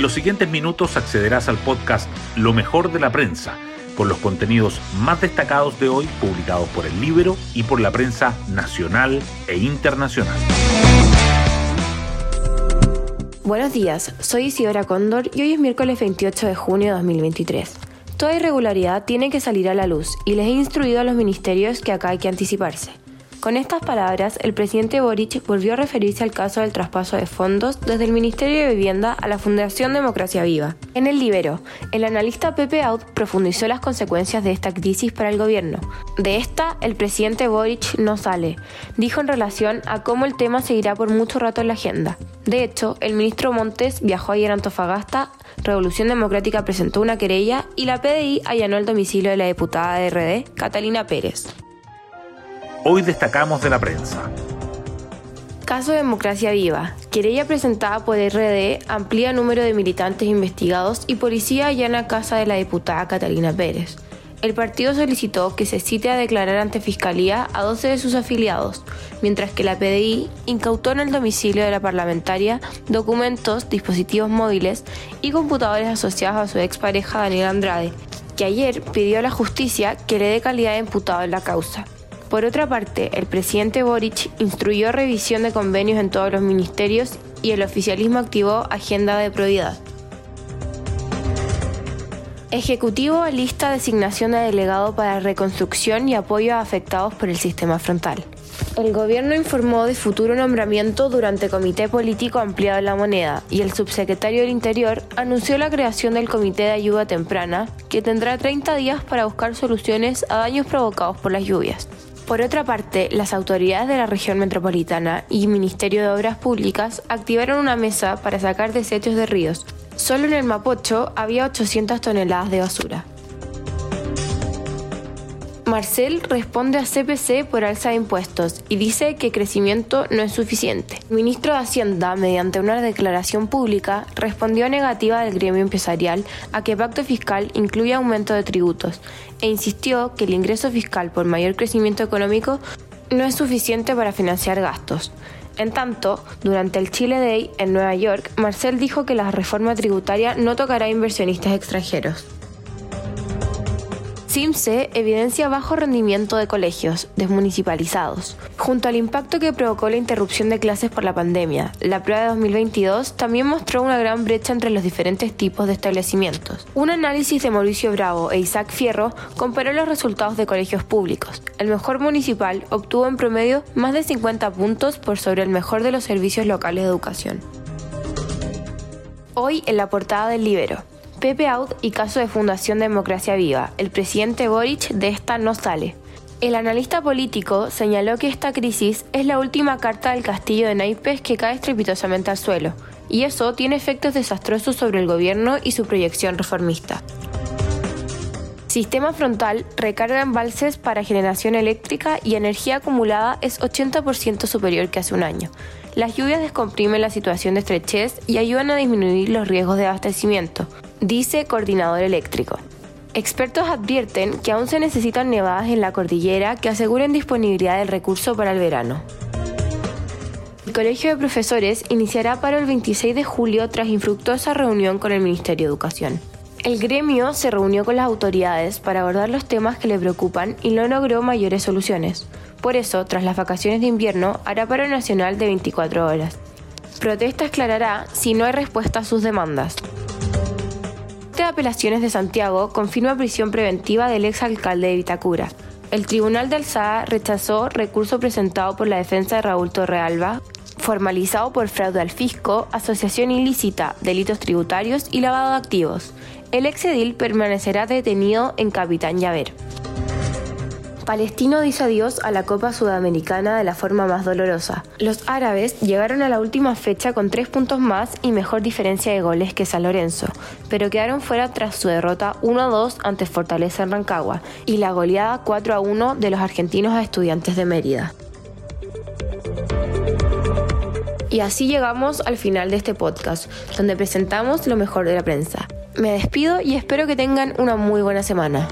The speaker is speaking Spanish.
En los siguientes minutos accederás al podcast Lo mejor de la prensa, con los contenidos más destacados de hoy publicados por el Libro y por la prensa nacional e internacional. Buenos días, soy Isidora Cóndor y hoy es miércoles 28 de junio de 2023. Toda irregularidad tiene que salir a la luz y les he instruido a los ministerios que acá hay que anticiparse. Con estas palabras, el presidente Boric volvió a referirse al caso del traspaso de fondos desde el Ministerio de Vivienda a la Fundación Democracia Viva. En el Libero, el analista Pepe Out profundizó las consecuencias de esta crisis para el gobierno. De esta, el presidente Boric no sale, dijo en relación a cómo el tema seguirá por mucho rato en la agenda. De hecho, el ministro Montes viajó ayer a Antofagasta, Revolución Democrática presentó una querella y la PDI allanó el domicilio de la diputada de RD, Catalina Pérez. Hoy destacamos de la prensa. Caso Democracia Viva. Querella presentada por RD amplía número de militantes investigados y policía allana casa de la diputada Catalina Pérez. El partido solicitó que se cite a declarar ante Fiscalía a 12 de sus afiliados, mientras que la PDI incautó en el domicilio de la parlamentaria documentos, dispositivos móviles y computadores asociados a su expareja Daniel Andrade, que ayer pidió a la justicia que le dé calidad de imputado en la causa. Por otra parte, el presidente Boric instruyó revisión de convenios en todos los ministerios y el oficialismo activó agenda de probidad. Ejecutivo lista designación de delegado para reconstrucción y apoyo a afectados por el sistema frontal. El gobierno informó de futuro nombramiento durante Comité Político Ampliado de la Moneda y el subsecretario del Interior anunció la creación del Comité de Ayuda Temprana, que tendrá 30 días para buscar soluciones a daños provocados por las lluvias. Por otra parte, las autoridades de la región metropolitana y Ministerio de Obras Públicas activaron una mesa para sacar desechos de ríos. Solo en el Mapocho había 800 toneladas de basura. Marcel responde a CPC por alza de impuestos y dice que crecimiento no es suficiente. El ministro de Hacienda, mediante una declaración pública, respondió negativa del gremio empresarial a que pacto fiscal incluya aumento de tributos e insistió que el ingreso fiscal por mayor crecimiento económico no es suficiente para financiar gastos. En tanto, durante el Chile Day en Nueva York, Marcel dijo que la reforma tributaria no tocará a inversionistas extranjeros. CIMSE evidencia bajo rendimiento de colegios desmunicipalizados. Junto al impacto que provocó la interrupción de clases por la pandemia, la prueba de 2022 también mostró una gran brecha entre los diferentes tipos de establecimientos. Un análisis de Mauricio Bravo e Isaac Fierro comparó los resultados de colegios públicos. El mejor municipal obtuvo en promedio más de 50 puntos por sobre el mejor de los servicios locales de educación. Hoy en la portada del Libero. Pepe Out y caso de Fundación Democracia Viva. El presidente Boric de esta no sale. El analista político señaló que esta crisis es la última carta del castillo de naipes que cae estrepitosamente al suelo, y eso tiene efectos desastrosos sobre el gobierno y su proyección reformista. Sistema frontal recarga embalses para generación eléctrica y energía acumulada es 80% superior que hace un año. Las lluvias descomprimen la situación de estrechez y ayudan a disminuir los riesgos de abastecimiento dice coordinador eléctrico. Expertos advierten que aún se necesitan nevadas en la cordillera que aseguren disponibilidad del recurso para el verano. El Colegio de Profesores iniciará para el 26 de julio tras infructuosa reunión con el Ministerio de Educación. El gremio se reunió con las autoridades para abordar los temas que le preocupan y no logró mayores soluciones. Por eso, tras las vacaciones de invierno, hará paro nacional de 24 horas. Protesta aclarará si no hay respuesta a sus demandas de Apelaciones de Santiago confirma prisión preventiva del exalcalde de Vitacura. El Tribunal de Alzada rechazó recurso presentado por la defensa de Raúl Torrealba, formalizado por fraude al fisco, asociación ilícita, delitos tributarios y lavado de activos. El exedil permanecerá detenido en Capitán Llaver. Palestino dice adiós a la Copa Sudamericana de la forma más dolorosa. Los árabes llegaron a la última fecha con tres puntos más y mejor diferencia de goles que San Lorenzo, pero quedaron fuera tras su derrota 1-2 ante Fortaleza en Rancagua y la goleada 4-1 de los argentinos a estudiantes de Mérida. Y así llegamos al final de este podcast, donde presentamos lo mejor de la prensa. Me despido y espero que tengan una muy buena semana.